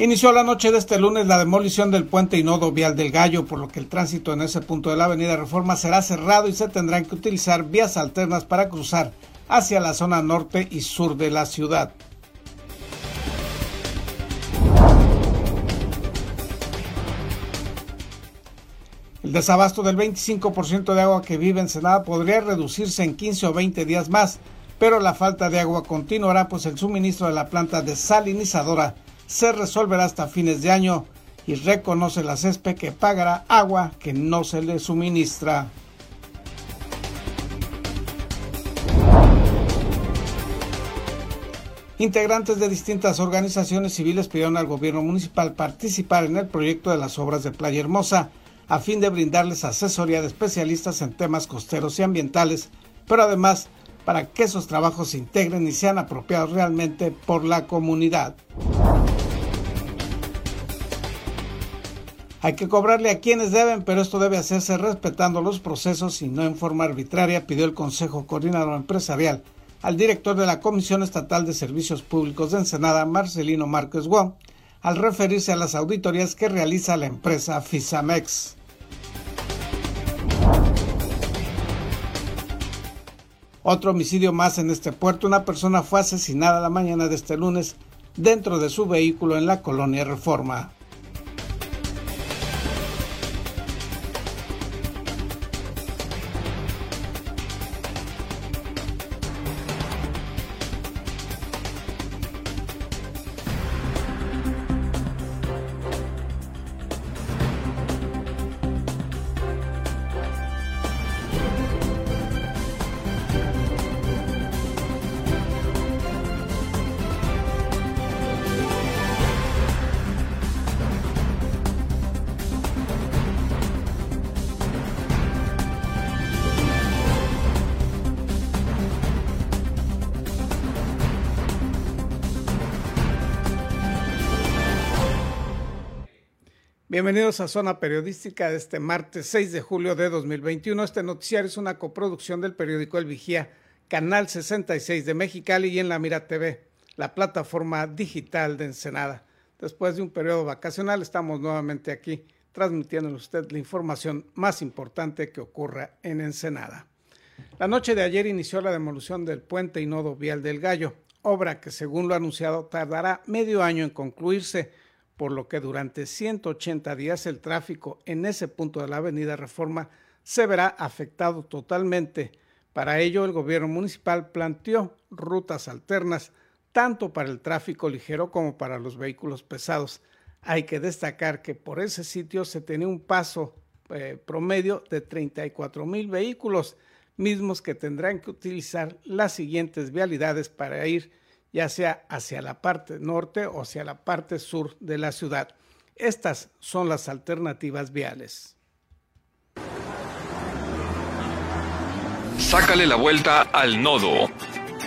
Inició la noche de este lunes la demolición del puente y nodo vial del Gallo, por lo que el tránsito en ese punto de la avenida Reforma será cerrado y se tendrán que utilizar vías alternas para cruzar hacia la zona norte y sur de la ciudad. El desabasto del 25% de agua que vive en Senada podría reducirse en 15 o 20 días más, pero la falta de agua continuará pues el suministro de la planta desalinizadora se resolverá hasta fines de año y reconoce la CESPE que pagará agua que no se le suministra. Integrantes de distintas organizaciones civiles pidieron al gobierno municipal participar en el proyecto de las obras de Playa Hermosa a fin de brindarles asesoría de especialistas en temas costeros y ambientales, pero además para que esos trabajos se integren y sean apropiados realmente por la comunidad. Hay que cobrarle a quienes deben, pero esto debe hacerse respetando los procesos y no en forma arbitraria, pidió el Consejo Coordinador Empresarial al director de la Comisión Estatal de Servicios Públicos de Ensenada, Marcelino Márquez Guo, al referirse a las auditorías que realiza la empresa FISAMEX. Otro homicidio más en este puerto. Una persona fue asesinada la mañana de este lunes dentro de su vehículo en la colonia Reforma. Bienvenidos a Zona Periodística de este martes 6 de julio de 2021. Este noticiario es una coproducción del periódico El Vigía, Canal 66 de Mexicali y en La Mira TV, la plataforma digital de Ensenada. Después de un periodo vacacional, estamos nuevamente aquí transmitiendo a usted la información más importante que ocurra en Ensenada. La noche de ayer inició la demolición del puente y nodo vial del Gallo, obra que según lo anunciado tardará medio año en concluirse por lo que durante 180 días el tráfico en ese punto de la avenida Reforma se verá afectado totalmente. Para ello, el gobierno municipal planteó rutas alternas tanto para el tráfico ligero como para los vehículos pesados. Hay que destacar que por ese sitio se tenía un paso eh, promedio de 34 mil vehículos, mismos que tendrán que utilizar las siguientes vialidades para ir ya sea hacia la parte norte o hacia la parte sur de la ciudad. Estas son las alternativas viales. Sácale la vuelta al nodo.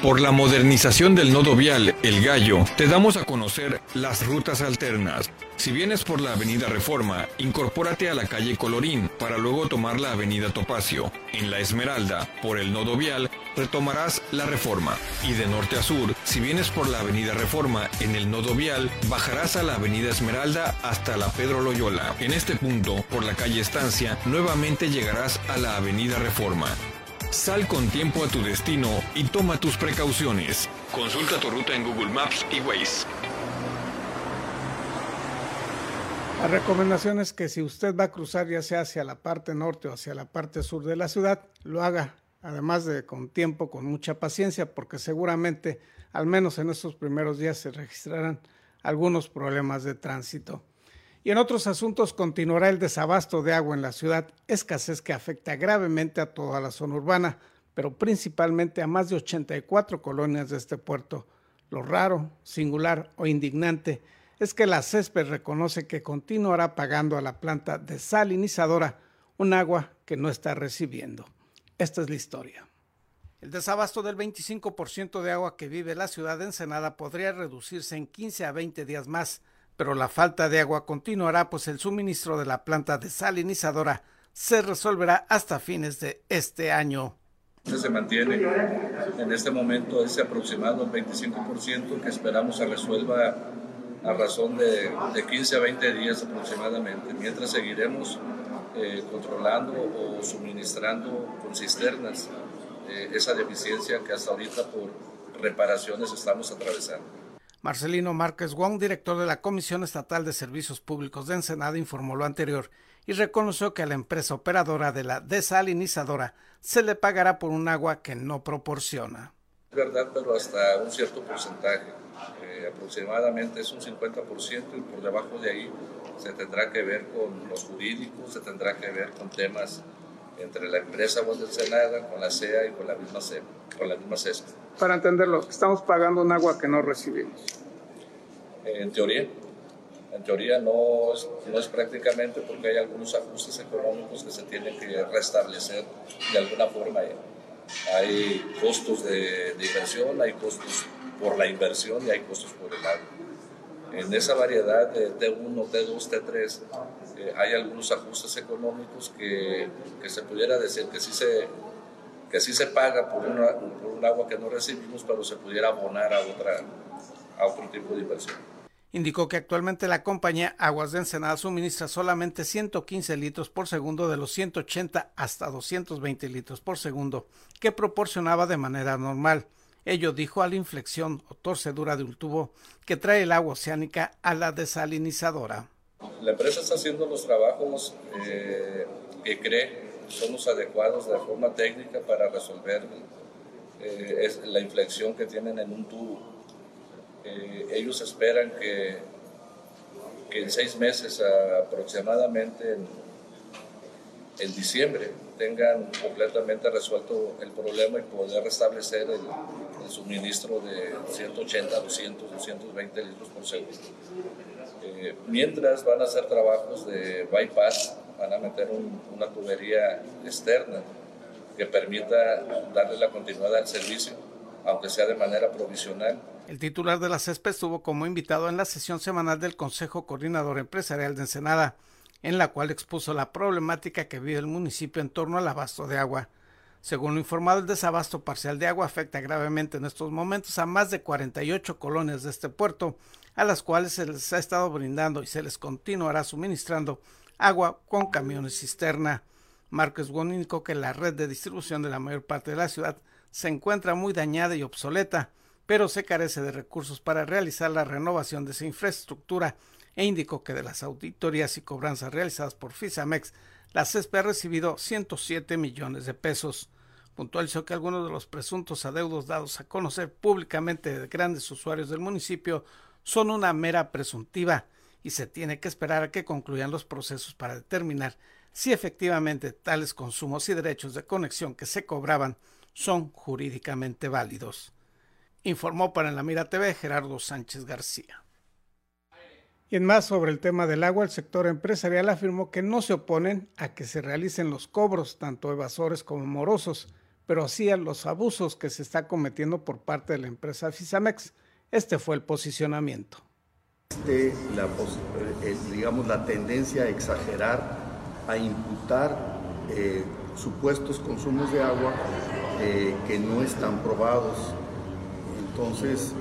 Por la modernización del nodo vial El Gallo, te damos a conocer las rutas alternas. Si vienes por la avenida Reforma, incorpórate a la calle Colorín para luego tomar la avenida Topacio. En la Esmeralda, por el nodo vial, retomarás la Reforma. Y de norte a sur, si vienes por la avenida Reforma en el nodo vial, bajarás a la avenida Esmeralda hasta la Pedro Loyola. En este punto, por la calle Estancia, nuevamente llegarás a la avenida Reforma. Sal con tiempo a tu destino y toma tus precauciones. Consulta tu ruta en Google Maps y Waze. La recomendación es que si usted va a cruzar ya sea hacia la parte norte o hacia la parte sur de la ciudad, lo haga además de con tiempo, con mucha paciencia, porque seguramente al menos en estos primeros días se registrarán algunos problemas de tránsito. Y en otros asuntos continuará el desabasto de agua en la ciudad, escasez que afecta gravemente a toda la zona urbana, pero principalmente a más de 84 colonias de este puerto. Lo raro, singular o indignante es que la CESPE reconoce que continuará pagando a la planta desalinizadora un agua que no está recibiendo. Esta es la historia. El desabasto del 25% de agua que vive la ciudad de Ensenada podría reducirse en 15 a 20 días más pero la falta de agua continuará pues el suministro de la planta desalinizadora se resolverá hasta fines de este año. Se mantiene en este momento ese aproximado 25% que esperamos se resuelva a razón de, de 15 a 20 días aproximadamente, mientras seguiremos eh, controlando o suministrando con cisternas eh, esa deficiencia que hasta ahorita por reparaciones estamos atravesando. Marcelino Márquez Wong, director de la Comisión Estatal de Servicios Públicos de Ensenada, informó lo anterior y reconoció que a la empresa operadora de la desalinizadora se le pagará por un agua que no proporciona. Es verdad, pero hasta un cierto porcentaje, eh, aproximadamente es un 50% y por debajo de ahí se tendrá que ver con los jurídicos, se tendrá que ver con temas entre la empresa Voz del Senada, con la CEA y con la misma CEA, con la misma CESA. Para entenderlo, estamos pagando un agua que no recibimos. En teoría, en teoría no es, no es prácticamente porque hay algunos ajustes económicos que se tienen que restablecer de alguna forma. Hay costos de, de inversión, hay costos por la inversión y hay costos por el agua. En esa variedad de T1, T2, T3 eh, hay algunos ajustes económicos que, que, se pudiera decir que sí se, que sí se paga por, un agua que no recibimos, pero se pudiera abonar a, otra, a otro tipo de inversión. Indicó que actualmente la compañía Aguas de Ensenada suministra solamente 115 litros por segundo de los 180 hasta 220 litros por segundo que proporcionaba de manera normal. Ello dijo a la inflexión o torcedura de un tubo que trae el agua oceánica a la desalinizadora. La empresa está haciendo los trabajos eh, que cree son los adecuados de forma técnica para resolver eh, la inflexión que tienen en un tubo. Eh, ellos esperan que, en seis meses aproximadamente, en, en diciembre, tengan completamente resuelto el problema y poder restablecer el, el suministro de 180, 200, 220 litros por segundo. Eh, mientras van a hacer trabajos de bypass, van a meter un, una tubería externa que permita darle la continuidad al servicio, aunque sea de manera provisional. El titular de la CESPE estuvo como invitado en la sesión semanal del Consejo Coordinador Empresarial de Ensenada, en la cual expuso la problemática que vive el municipio en torno al abasto de agua. Según lo informado, el desabasto parcial de agua afecta gravemente en estos momentos a más de 48 colonias de este puerto, a las cuales se les ha estado brindando y se les continuará suministrando agua con camiones cisterna. Márquez indicó que la red de distribución de la mayor parte de la ciudad se encuentra muy dañada y obsoleta, pero se carece de recursos para realizar la renovación de esa infraestructura e indicó que de las auditorías y cobranzas realizadas por FISAMEX, la CESPE ha recibido 107 millones de pesos. Puntualizó que algunos de los presuntos adeudos dados a conocer públicamente de grandes usuarios del municipio son una mera presuntiva y se tiene que esperar a que concluyan los procesos para determinar si efectivamente tales consumos y derechos de conexión que se cobraban son jurídicamente válidos. Informó para en la Mira TV Gerardo Sánchez García. Y en más sobre el tema del agua, el sector empresarial afirmó que no se oponen a que se realicen los cobros, tanto evasores como morosos, pero sí a los abusos que se está cometiendo por parte de la empresa Fisamex. Este fue el posicionamiento. Este, la, eh, digamos, la tendencia a exagerar, a imputar eh, supuestos consumos de agua eh, que no están probados. Entonces,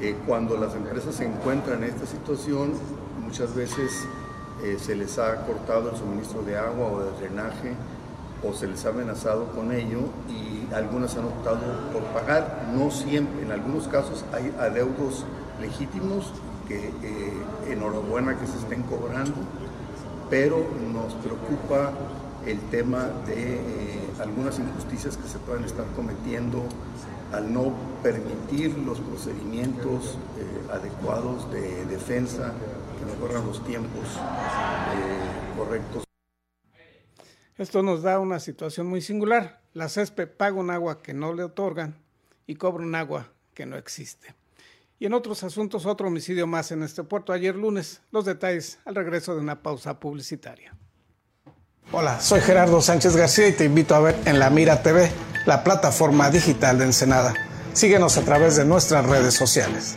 eh, cuando las empresas se encuentran en esta situación, muchas veces eh, se les ha cortado el suministro de agua o de drenaje o se les ha amenazado con ello y algunas han optado por pagar. No siempre, en algunos casos hay adeudos legítimos que eh, enhorabuena que se estén cobrando, pero nos preocupa el tema de eh, algunas injusticias que se pueden estar cometiendo al no permitir los procedimientos eh, adecuados de defensa, que no corran los tiempos eh, correctos. Esto nos da una situación muy singular. La CESPE paga un agua que no le otorgan y cobra un agua que no existe. Y en otros asuntos, otro homicidio más en este puerto ayer lunes. Los detalles al regreso de una pausa publicitaria. Hola, soy Gerardo Sánchez García y te invito a ver en La Mira TV, la plataforma digital de Ensenada. Síguenos a través de nuestras redes sociales.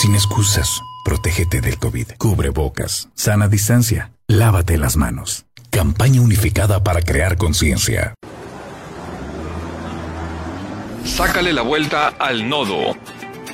Sin excusas, protégete del COVID. Cubre bocas, sana distancia, lávate las manos. Campaña unificada para crear conciencia. Sácale la vuelta al nodo.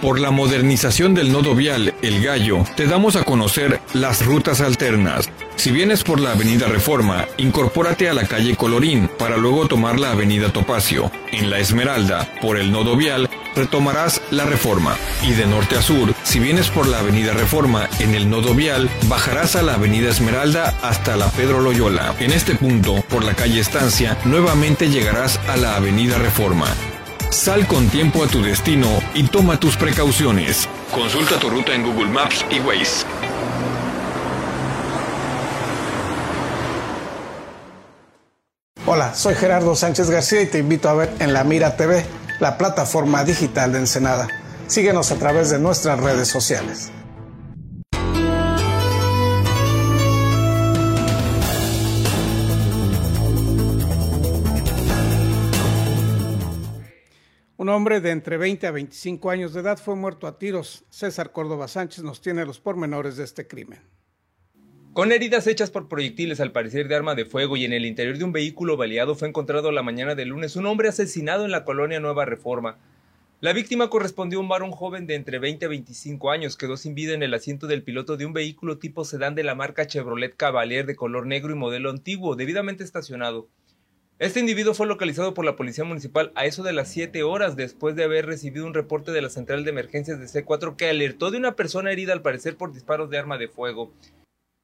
Por la modernización del nodo vial El Gallo, te damos a conocer las rutas alternas. Si vienes por la avenida Reforma, incorpórate a la calle Colorín para luego tomar la avenida Topacio. En la Esmeralda, por el nodo vial, retomarás la Reforma. Y de norte a sur, si vienes por la avenida Reforma en el nodo vial, bajarás a la avenida Esmeralda hasta la Pedro Loyola. En este punto, por la calle Estancia, nuevamente llegarás a la avenida Reforma. Sal con tiempo a tu destino y toma tus precauciones. Consulta tu ruta en Google Maps y Waze. Hola, soy Gerardo Sánchez García y te invito a ver en La Mira TV, la plataforma digital de Ensenada. Síguenos a través de nuestras redes sociales. Un hombre de entre 20 a 25 años de edad fue muerto a tiros. César Córdoba Sánchez nos tiene los pormenores de este crimen. Con heridas hechas por proyectiles al parecer de arma de fuego y en el interior de un vehículo baleado fue encontrado la mañana del lunes un hombre asesinado en la colonia Nueva Reforma. La víctima correspondió a un varón joven de entre 20 a 25 años, quedó sin vida en el asiento del piloto de un vehículo tipo sedán de la marca Chevrolet Cavalier de color negro y modelo antiguo, debidamente estacionado. Este individuo fue localizado por la Policía Municipal a eso de las 7 horas después de haber recibido un reporte de la Central de Emergencias de C4 que alertó de una persona herida al parecer por disparos de arma de fuego.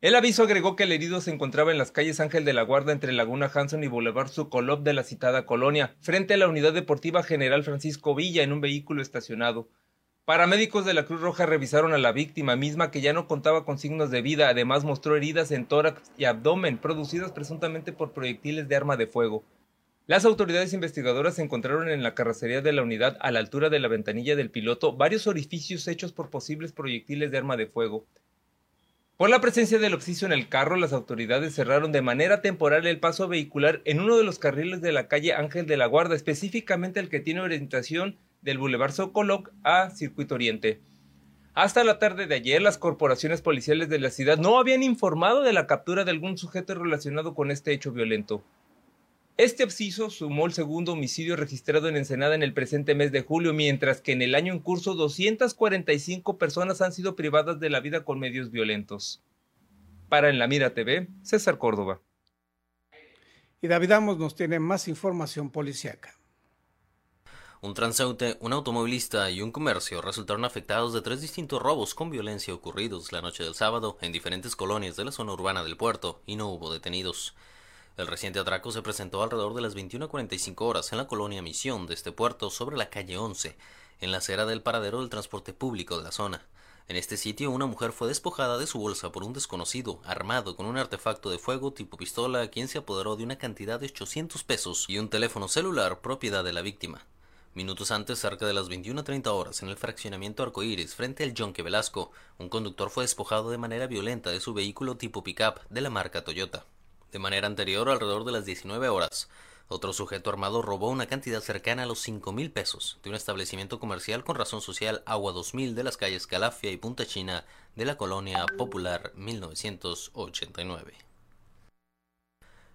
El aviso agregó que el herido se encontraba en las calles Ángel de la Guarda entre Laguna Hanson y Boulevard Sucolop de la citada colonia, frente a la Unidad Deportiva General Francisco Villa en un vehículo estacionado. Paramédicos de la Cruz Roja revisaron a la víctima misma que ya no contaba con signos de vida, además mostró heridas en tórax y abdomen producidas presuntamente por proyectiles de arma de fuego. Las autoridades investigadoras encontraron en la carrocería de la unidad, a la altura de la ventanilla del piloto, varios orificios hechos por posibles proyectiles de arma de fuego. Por la presencia del oxiso en el carro, las autoridades cerraron de manera temporal el paso vehicular en uno de los carriles de la calle Ángel de la Guarda, específicamente el que tiene orientación del Boulevard Socoloc a Circuito Oriente. Hasta la tarde de ayer, las corporaciones policiales de la ciudad no habían informado de la captura de algún sujeto relacionado con este hecho violento. Este obsiso sumó el segundo homicidio registrado en Ensenada en el presente mes de julio, mientras que en el año en curso 245 personas han sido privadas de la vida con medios violentos. Para En la Mira TV, César Córdoba. Y David Amos nos tiene más información policíaca. Un transeúnte, un automovilista y un comercio resultaron afectados de tres distintos robos con violencia ocurridos la noche del sábado en diferentes colonias de la zona urbana del puerto y no hubo detenidos. El reciente atraco se presentó alrededor de las 21.45 horas en la colonia Misión de este puerto sobre la calle 11, en la acera del paradero del transporte público de la zona. En este sitio, una mujer fue despojada de su bolsa por un desconocido, armado con un artefacto de fuego tipo pistola, quien se apoderó de una cantidad de 800 pesos y un teléfono celular propiedad de la víctima. Minutos antes, cerca de las 21.30 horas, en el fraccionamiento Arcoíris, frente al Yonque Velasco, un conductor fue despojado de manera violenta de su vehículo tipo pickup de la marca Toyota. De manera anterior, alrededor de las 19 horas, otro sujeto armado robó una cantidad cercana a los 5 mil pesos de un establecimiento comercial con razón social Agua 2000 de las calles Calafia y Punta China de la colonia Popular 1989.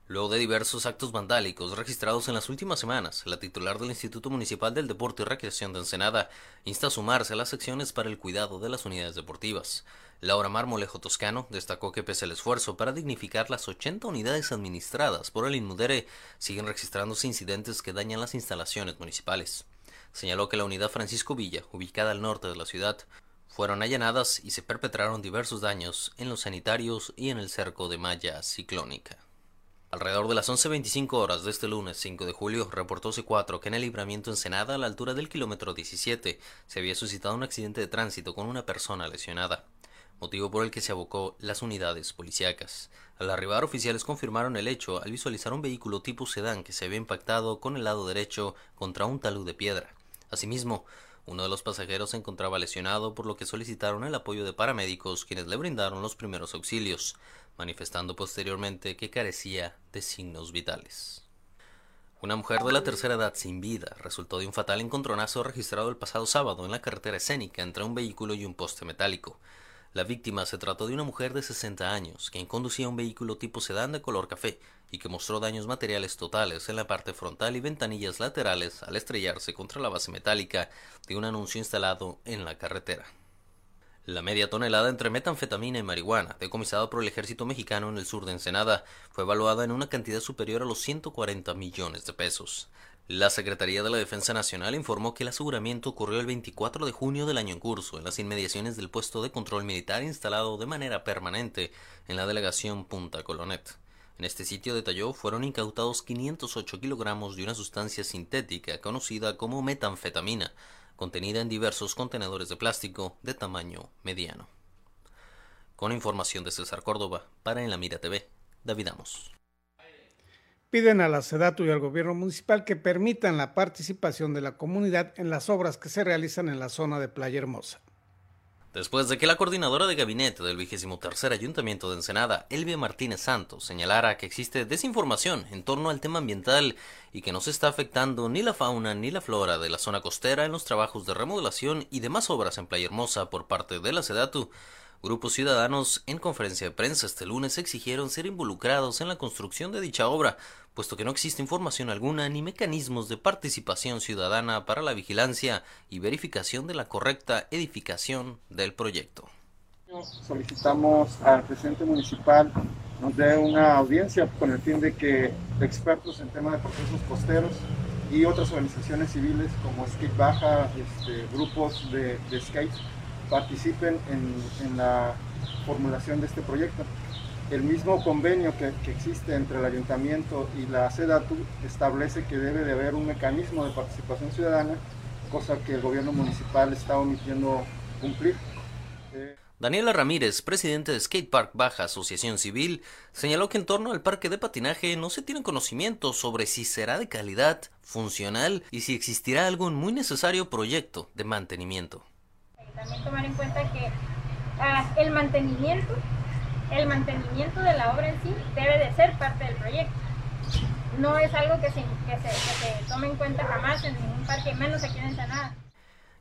Luego de diversos actos vandálicos registrados en las últimas semanas, la titular del Instituto Municipal del Deporte y Recreación de Ensenada insta a sumarse a las secciones para el cuidado de las unidades deportivas. Laura Marmolejo Toscano destacó que pese al esfuerzo para dignificar las 80 unidades administradas por el Inmudere, siguen registrándose incidentes que dañan las instalaciones municipales. Señaló que la unidad Francisco Villa, ubicada al norte de la ciudad, fueron allanadas y se perpetraron diversos daños en los sanitarios y en el cerco de malla ciclónica. Alrededor de las 11.25 horas de este lunes 5 de julio, reportó C4 que en el libramiento Ensenada, a la altura del kilómetro 17, se había suscitado un accidente de tránsito con una persona lesionada, motivo por el que se abocó las unidades policíacas. Al arribar, oficiales confirmaron el hecho al visualizar un vehículo tipo sedán que se había impactado con el lado derecho contra un talud de piedra. Asimismo, uno de los pasajeros se encontraba lesionado, por lo que solicitaron el apoyo de paramédicos, quienes le brindaron los primeros auxilios manifestando posteriormente que carecía de signos vitales. Una mujer de la tercera edad sin vida resultó de un fatal encontronazo registrado el pasado sábado en la carretera escénica entre un vehículo y un poste metálico. La víctima se trató de una mujer de 60 años, quien conducía un vehículo tipo sedán de color café y que mostró daños materiales totales en la parte frontal y ventanillas laterales al estrellarse contra la base metálica de un anuncio instalado en la carretera. La media tonelada entre metanfetamina y marihuana, decomisada por el ejército mexicano en el sur de Ensenada, fue evaluada en una cantidad superior a los 140 millones de pesos. La Secretaría de la Defensa Nacional informó que el aseguramiento ocurrió el 24 de junio del año en curso, en las inmediaciones del puesto de control militar instalado de manera permanente en la delegación Punta Colonet. En este sitio, detalló, fueron incautados 508 kilogramos de una sustancia sintética conocida como metanfetamina, contenida en diversos contenedores de plástico de tamaño mediano. Con información de César Córdoba, para En la Mira TV, David Amos. Piden a la SEDATU y al gobierno municipal que permitan la participación de la comunidad en las obras que se realizan en la zona de Playa Hermosa. Después de que la coordinadora de gabinete del vigésimo tercer Ayuntamiento de Ensenada, Elvia Martínez Santos, señalara que existe desinformación en torno al tema ambiental y que no se está afectando ni la fauna ni la flora de la zona costera en los trabajos de remodelación y demás obras en Playa Hermosa por parte de la SEDATU, Grupos ciudadanos en conferencia de prensa este lunes exigieron ser involucrados en la construcción de dicha obra, puesto que no existe información alguna ni mecanismos de participación ciudadana para la vigilancia y verificación de la correcta edificación del proyecto. Solicitamos al presidente municipal nos dé una audiencia con el fin de que expertos en tema de procesos costeros y otras organizaciones civiles como Skate Baja, este, grupos de, de skate participen en, la formulación de este proyecto. El mismo convenio que, existe entre el ayuntamiento y la SEDATU establece que debe de haber un mecanismo de participación ciudadana, cosa que el gobierno municipal está omitiendo cumplir. Daniela Ramírez, presidente de Skate Park Baja Asociación Civil, señaló que en torno al parque de patinaje no se tienen conocimientos sobre si será de calidad, funcional y si existirá algún muy necesario proyecto de mantenimiento. También tomar en cuenta que ah, el mantenimiento, el mantenimiento de la obra en sí debe de ser parte del proyecto. No es algo que se, tome en cuenta jamás en ningún parque, menos aquí en Ensenada.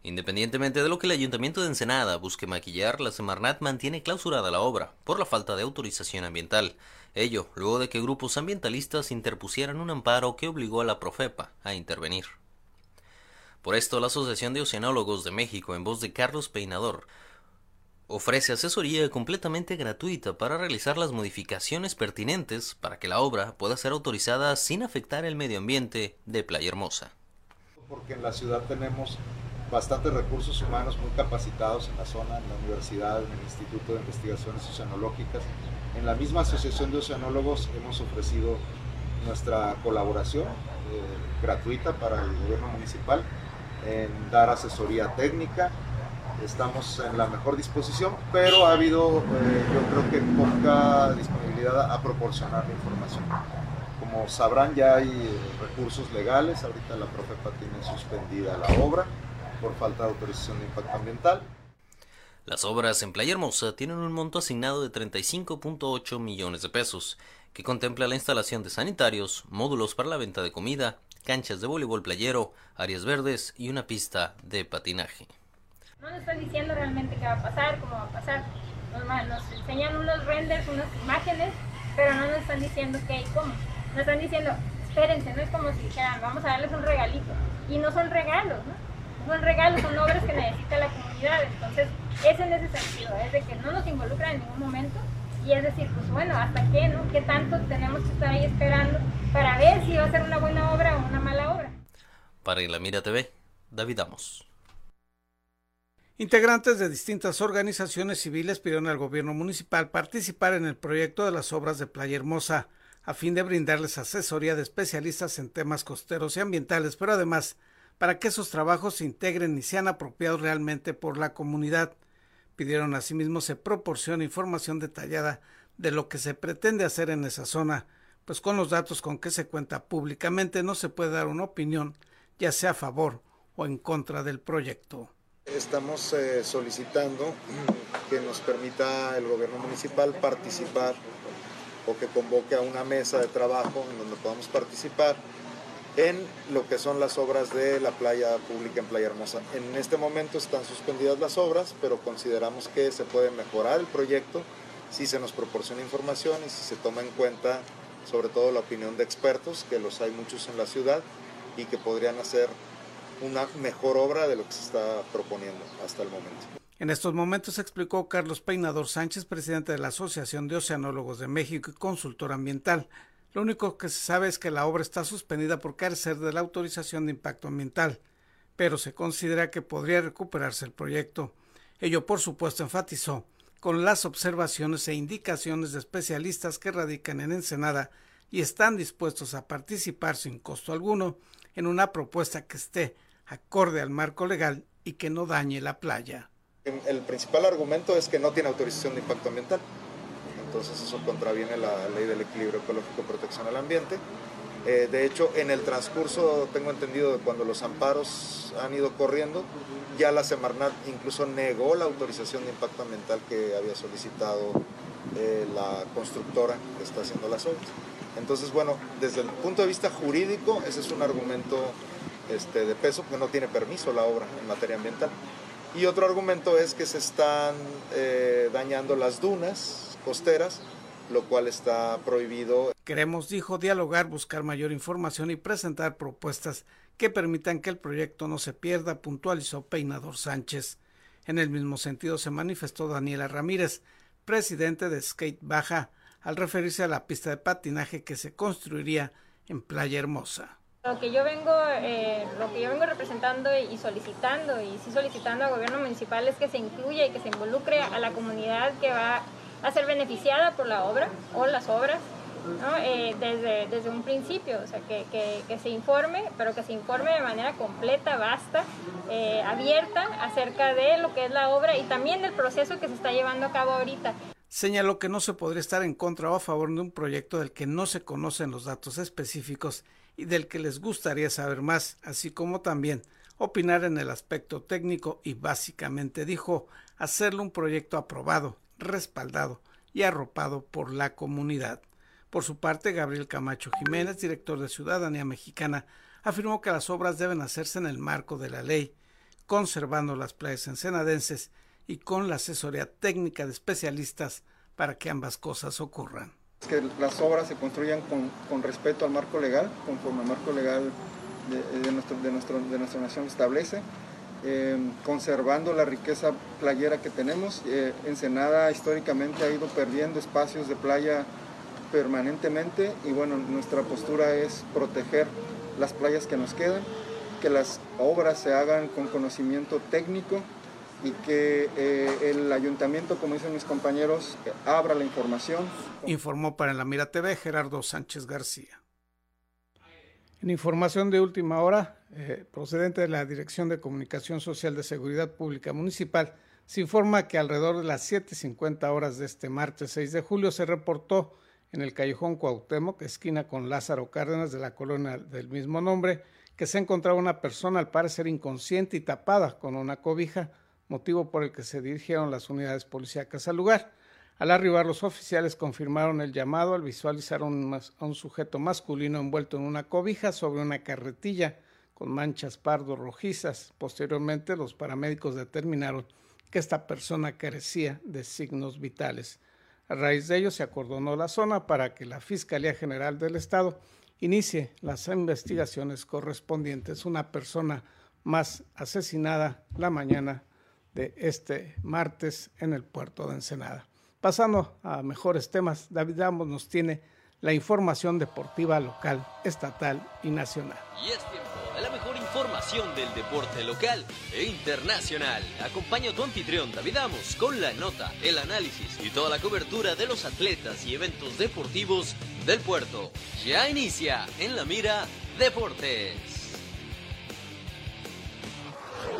Independientemente de lo que el Ayuntamiento de Ensenada busque maquillar, la Semarnat mantiene clausurada la obra por la falta de autorización ambiental. Ello, luego de que grupos ambientalistas interpusieran un amparo que obligó a la Profepa a intervenir. Por esto, la Asociación de Oceanólogos de México, en voz de Carlos Peinador, ofrece asesoría completamente gratuita para realizar las modificaciones pertinentes para que la obra pueda ser autorizada sin afectar el medio ambiente de Playa Hermosa. Porque en la ciudad tenemos bastantes recursos humanos muy capacitados en la zona, en la universidad, en el Instituto de Investigaciones Oceanológicas. En la misma Asociación de Oceanólogos hemos ofrecido nuestra colaboración eh, gratuita para el gobierno municipal en dar asesoría técnica. Estamos en la mejor disposición, pero ha habido, eh, yo creo que poca disponibilidad a proporcionar la información. Como sabrán, ya hay recursos legales. Ahorita la Profepa tiene suspendida la obra por falta de autorización de impacto ambiental. Las obras en Playa Hermosa tienen un monto asignado de 35.8 millones de pesos que contempla la instalación de sanitarios, módulos para la venta de comida, canchas de voleibol playero, áreas verdes y una pista de patinaje. No nos están diciendo realmente qué va a pasar, cómo va a pasar. Nos, enseñan unos renders, unas imágenes, pero no nos están diciendo qué y cómo. Nos están diciendo, espérense, no es como si dijeran, vamos a darles un regalito. Y no son regalos, ¿no? Son regalos, son obras que necesita la comunidad. Entonces, es en ese sentido, es de que no nos involucran en ningún momento. Y es decir, pues bueno, ¿hasta qué, no? ¿Qué tanto tenemos que estar ahí esperando para ver si va a ser una buena obra o una mala obra? Para la Mira TV, David Amos. Integrantes de distintas organizaciones civiles pidieron al gobierno municipal participar en el proyecto de las obras de Playa Hermosa, a fin de brindarles asesoría de especialistas en temas costeros y ambientales, pero además para que esos trabajos se integren y sean apropiados realmente por la comunidad. Pidieron asimismo se proporcione información detallada de lo que se pretende hacer en esa zona, pues con los datos con que se cuenta públicamente no se puede dar una opinión, ya sea a favor o en contra del proyecto. Estamos eh, solicitando que nos permita el gobierno municipal participar o que convoque a una mesa de trabajo en donde podamos participar en lo que son las obras de la playa pública en Playa Hermosa. En este momento están suspendidas las obras, pero consideramos que se puede mejorar el proyecto si se nos proporciona información y si se toma en cuenta sobre todo la opinión de expertos, que los hay muchos en la ciudad y que podrían hacer una mejor obra de lo que se está proponiendo hasta el momento. En estos momentos explicó Carlos Peinador Sánchez, presidente de la Asociación de Oceanólogos de México y consultor ambiental. Lo único que se sabe es que la obra está suspendida por carecer de la autorización de impacto ambiental, pero se considera que podría recuperarse el proyecto. Ello, por supuesto, enfatizó con las observaciones e indicaciones de especialistas que radican en Ensenada y están dispuestos a participar sin costo alguno en una propuesta que esté acorde al marco legal y que no dañe la playa. El principal argumento es que no tiene autorización de impacto ambiental, entonces eso contraviene la ley del equilibrio ecológico y protección al ambiente. Eh, de hecho, en el transcurso, tengo entendido, de cuando los amparos han ido corriendo, ya la Semarnat incluso negó la autorización de impacto ambiental que había solicitado eh, la constructora que está haciendo las obras. Entonces, bueno, desde el punto de vista jurídico, ese es un argumento este, de peso, porque no tiene permiso la obra en materia ambiental. Y otro argumento es que se están eh, dañando las dunas costeras, lo cual está prohibido. Queremos, dijo, dialogar, buscar mayor información y presentar propuestas que permitan que el proyecto no se pierda, puntualizó Peinador Sánchez. En el mismo sentido se manifestó Daniela Ramírez, presidente de Skate Baja, al referirse a la pista de patinaje que se construiría en Playa Hermosa. Lo que yo vengo, eh, lo que yo vengo representando y solicitando, y sí solicitando al gobierno municipal es que se incluya y que se involucre a la comunidad que va a ser beneficiada por la obra o las obras ¿no? Eh, desde, desde un principio, o sea, que, que, se informe, pero que se informe de manera completa, vasta, eh, abierta acerca de lo que es la obra y también del proceso que se está llevando a cabo ahorita señaló que no se podría estar en contra o a favor de un proyecto del que no se conocen los datos específicos y del que les gustaría saber más, así como también opinar en el aspecto técnico y básicamente dijo hacerlo un proyecto aprobado, respaldado y arropado por la comunidad. Por su parte, Gabriel Camacho Jiménez, director de Ciudadanía Mexicana, afirmó que las obras deben hacerse en el marco de la ley, conservando las playas ensenadenses y con la asesoría técnica de especialistas para que ambas cosas ocurran. Que las obras se construyan con, con respeto al marco legal, conforme al marco legal de, nuestro, de, nuestro, de nuestra nación establece, eh, conservando la riqueza playera que tenemos. Eh, Ensenada históricamente ha ido perdiendo espacios de playa permanentemente y bueno, nuestra postura es proteger las playas que nos quedan, que las obras se hagan con conocimiento técnico y que eh, el ayuntamiento, como dicen mis compañeros, abra la información. Informó para la Mira TV Gerardo Sánchez García. En información de última hora, eh, procedente de la Dirección de Comunicación Social de Seguridad Pública Municipal, se informa que alrededor de las 7.50 horas de este martes 6 de julio se reportó en el callejón Cuauhtémoc, esquina con Lázaro Cárdenas de la colonia del mismo nombre, que se encontraba una persona al parecer inconsciente y tapada con una cobija motivo por el que se dirigieron las unidades policíacas al lugar. Al arribar, los oficiales confirmaron el llamado al visualizar a un sujeto masculino envuelto en una cobija sobre una carretilla con manchas pardo rojizas. Posteriormente, los paramédicos determinaron que esta persona carecía de signos vitales. A raíz de ello, se acordonó la zona para que la Fiscalía General del Estado inicie las investigaciones correspondientes. Una persona más asesinada la mañana de este martes en el puerto de Ensenada. Pasando a mejores temas, David Amos nos tiene la información deportiva local, estatal y nacional. Y es tiempo de la mejor información del deporte local e internacional. Acompaña a tu anfitrión David Amos con la nota, el análisis y toda la cobertura de los atletas y eventos deportivos del puerto. Ya inicia en la mira Deportes.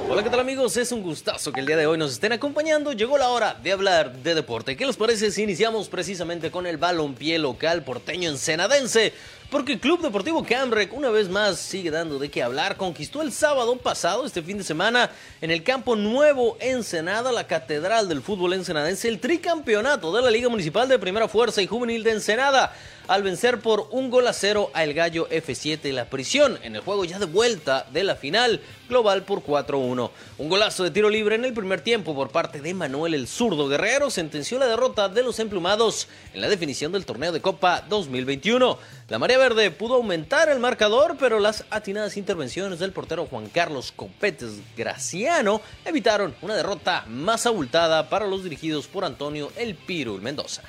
Hola, ¿qué tal amigos? Es un gustazo que el día de hoy nos estén acompañando. Llegó la hora de hablar de deporte. ¿Qué les parece si iniciamos precisamente con el balompié local porteño ensenadense? Porque el Club Deportivo Camrec una vez más sigue dando de qué hablar. Conquistó el sábado pasado, este fin de semana, en el campo nuevo Ensenada, la catedral del fútbol ensenadense, el tricampeonato de la Liga Municipal de Primera Fuerza y Juvenil de Ensenada al vencer por un gol a cero a El Gallo F7 y la prisión en el juego ya de vuelta de la final global por 4-1. Un golazo de tiro libre en el primer tiempo por parte de Manuel el zurdo Guerrero sentenció la derrota de los emplumados en la definición del torneo de Copa 2021. La María Pudo aumentar el marcador, pero las atinadas intervenciones del portero Juan Carlos Copetes Graciano evitaron una derrota más abultada para los dirigidos por Antonio El Pirul Mendoza.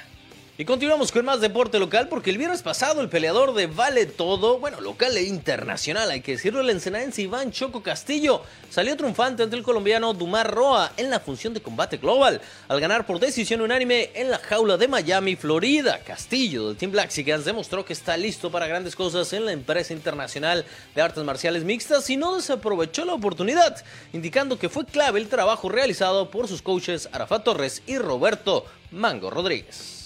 Y continuamos con más deporte local porque el viernes pasado el peleador de Vale Todo, bueno, local e internacional, hay que decirlo, el ensenadense Iván Choco Castillo salió triunfante ante el colombiano Dumar Roa en la función de combate global, al ganar por decisión unánime en la jaula de Miami, Florida. Castillo del Team Black demostró que está listo para grandes cosas en la empresa internacional de artes marciales mixtas y no desaprovechó la oportunidad, indicando que fue clave el trabajo realizado por sus coaches Arafat Torres y Roberto Mango Rodríguez.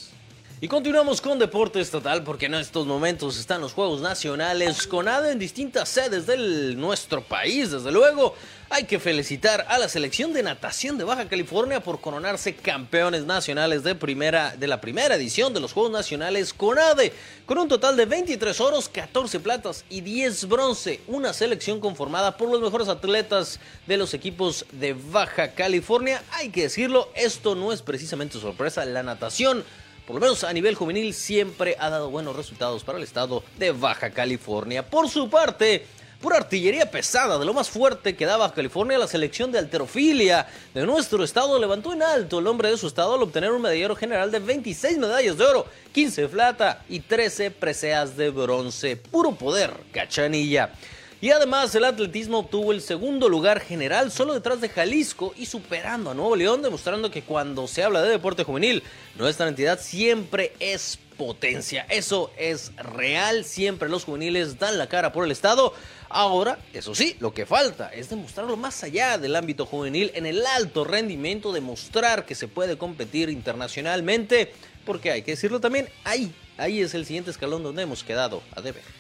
Y continuamos con deporte estatal porque en estos momentos están los Juegos Nacionales con ADE en distintas sedes de nuestro país, desde luego. Hay que felicitar a la selección de natación de Baja California por coronarse campeones nacionales de, primera, de la primera edición de los Juegos Nacionales con ADE, con un total de 23 oros, 14 platas y 10 bronce. Una selección conformada por los mejores atletas de los equipos de Baja California. Hay que decirlo, esto no es precisamente sorpresa. La natación por lo menos a nivel juvenil, siempre ha dado buenos resultados para el estado de Baja California. Por su parte, por artillería pesada de lo más fuerte que da Baja California, la selección de alterofilia de nuestro estado levantó en alto el nombre de su estado al obtener un medallero general de 26 medallas de oro, 15 de plata y 13 preseas de bronce. Puro poder, cachanilla. Y además el atletismo obtuvo el segundo lugar general solo detrás de Jalisco y superando a Nuevo León, demostrando que cuando se habla de deporte juvenil, nuestra entidad siempre es potencia. Eso es real, siempre los juveniles dan la cara por el Estado. Ahora, eso sí, lo que falta es demostrarlo más allá del ámbito juvenil en el alto rendimiento, demostrar que se puede competir internacionalmente, porque hay que decirlo también, ahí, ahí es el siguiente escalón donde hemos quedado a deber.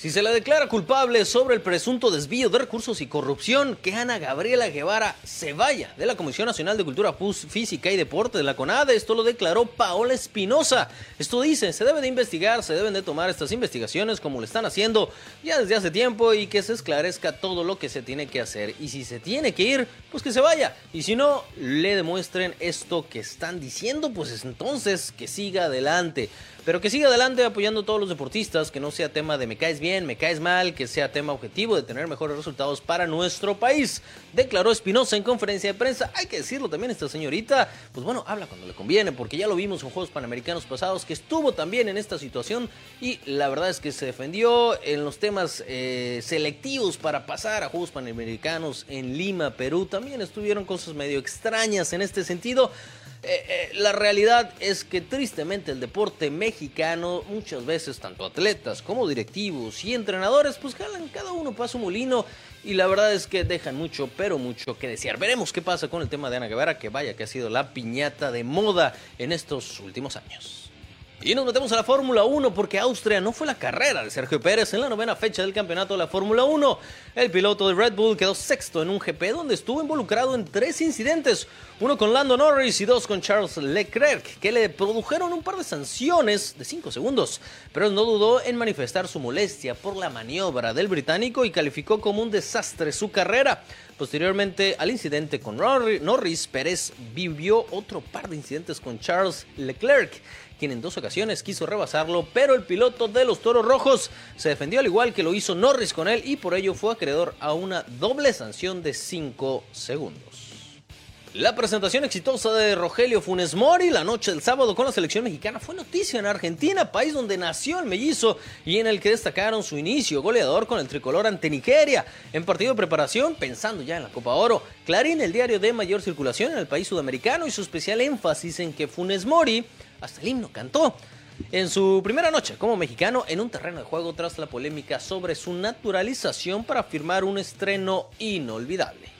Si se le declara culpable sobre el presunto desvío de recursos y corrupción, que Ana Gabriela Guevara se vaya de la Comisión Nacional de Cultura Física y Deporte de la CONADE. Esto lo declaró Paola Espinosa. Esto dice, se debe de investigar, se deben de tomar estas investigaciones como lo están haciendo ya desde hace tiempo y que se esclarezca todo lo que se tiene que hacer. Y si se tiene que ir, pues que se vaya. Y si no, le demuestren esto que están diciendo, pues entonces que siga adelante. Pero que siga adelante apoyando a todos los deportistas, que no sea tema de me caes bien, me caes mal, que sea tema objetivo de tener mejores resultados para nuestro país. Declaró Espinosa en conferencia de prensa. Hay que decirlo también, esta señorita, pues bueno, habla cuando le conviene, porque ya lo vimos en Juegos Panamericanos pasados, que estuvo también en esta situación y la verdad es que se defendió en los temas eh, selectivos para pasar a Juegos Panamericanos en Lima, Perú. También estuvieron cosas medio extrañas en este sentido. Eh, eh, la realidad es que tristemente el deporte mexicano, muchas veces tanto atletas como directivos y entrenadores, pues jalan cada uno para su molino y la verdad es que dejan mucho, pero mucho que desear. Veremos qué pasa con el tema de Ana Guevara, que vaya que ha sido la piñata de moda en estos últimos años. Y nos metemos a la Fórmula 1 porque Austria no fue la carrera de Sergio Pérez en la novena fecha del campeonato de la Fórmula 1. El piloto de Red Bull quedó sexto en un GP donde estuvo involucrado en tres incidentes, uno con Lando Norris y dos con Charles Leclerc, que le produjeron un par de sanciones de 5 segundos, pero no dudó en manifestar su molestia por la maniobra del británico y calificó como un desastre su carrera. Posteriormente al incidente con Norris, Pérez vivió otro par de incidentes con Charles Leclerc quien en dos ocasiones quiso rebasarlo, pero el piloto de los Toros Rojos se defendió al igual que lo hizo Norris con él y por ello fue acreedor a una doble sanción de 5 segundos. La presentación exitosa de Rogelio Funes Mori la noche del sábado con la selección mexicana fue noticia en Argentina, país donde nació el mellizo y en el que destacaron su inicio goleador con el tricolor ante Nigeria. En partido de preparación, pensando ya en la Copa Oro, Clarín, el diario de mayor circulación en el país sudamericano, su especial énfasis en que Funes Mori hasta el himno cantó. En su primera noche como mexicano en un terreno de juego tras la polémica sobre su naturalización para firmar un estreno inolvidable.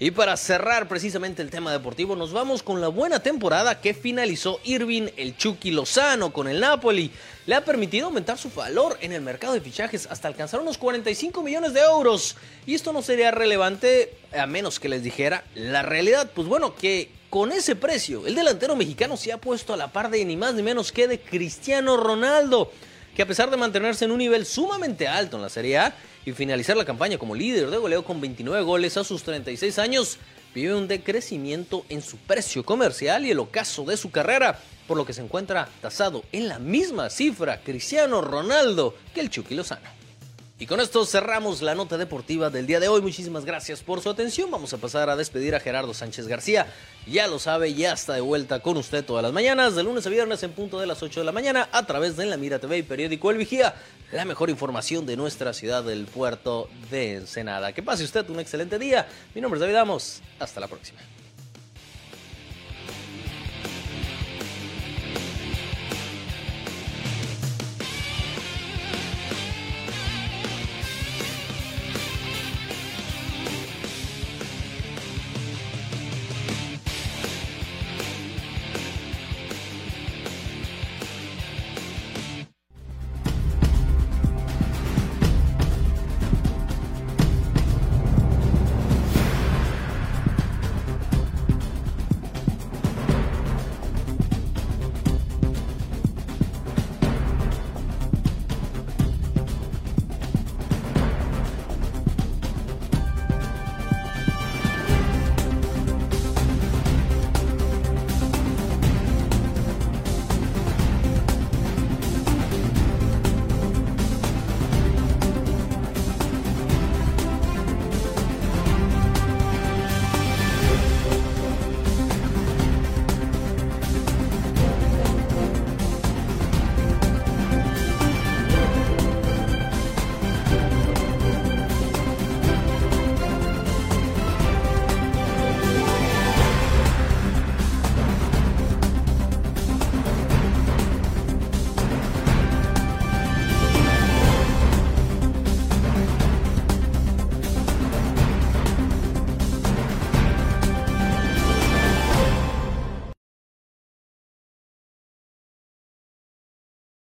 Y para cerrar precisamente el tema deportivo, nos vamos con la buena temporada que finalizó Irving el Chucky Lozano con el Napoli. Le ha permitido aumentar su valor en el mercado de fichajes hasta alcanzar unos 45 millones de euros. Y esto no sería relevante a menos que les dijera la realidad. Pues bueno, que con ese precio, el delantero mexicano se ha puesto a la par de ni más ni menos que de Cristiano Ronaldo, que a pesar de mantenerse en un nivel sumamente alto en la Serie A y finalizar la campaña como líder de goleo con 29 goles a sus 36 años, vive un decrecimiento en su precio comercial y el ocaso de su carrera, por lo que se encuentra tasado en la misma cifra Cristiano Ronaldo que el Chucky Lozano. Y con esto cerramos la nota deportiva del día de hoy. Muchísimas gracias por su atención. Vamos a pasar a despedir a Gerardo Sánchez García. Ya lo sabe, ya está de vuelta con usted todas las mañanas, de lunes a viernes en punto de las 8 de la mañana, a través de La Mira TV y periódico El Vigía, la mejor información de nuestra ciudad del puerto de Ensenada. Que pase usted un excelente día. Mi nombre es David Amos. Hasta la próxima.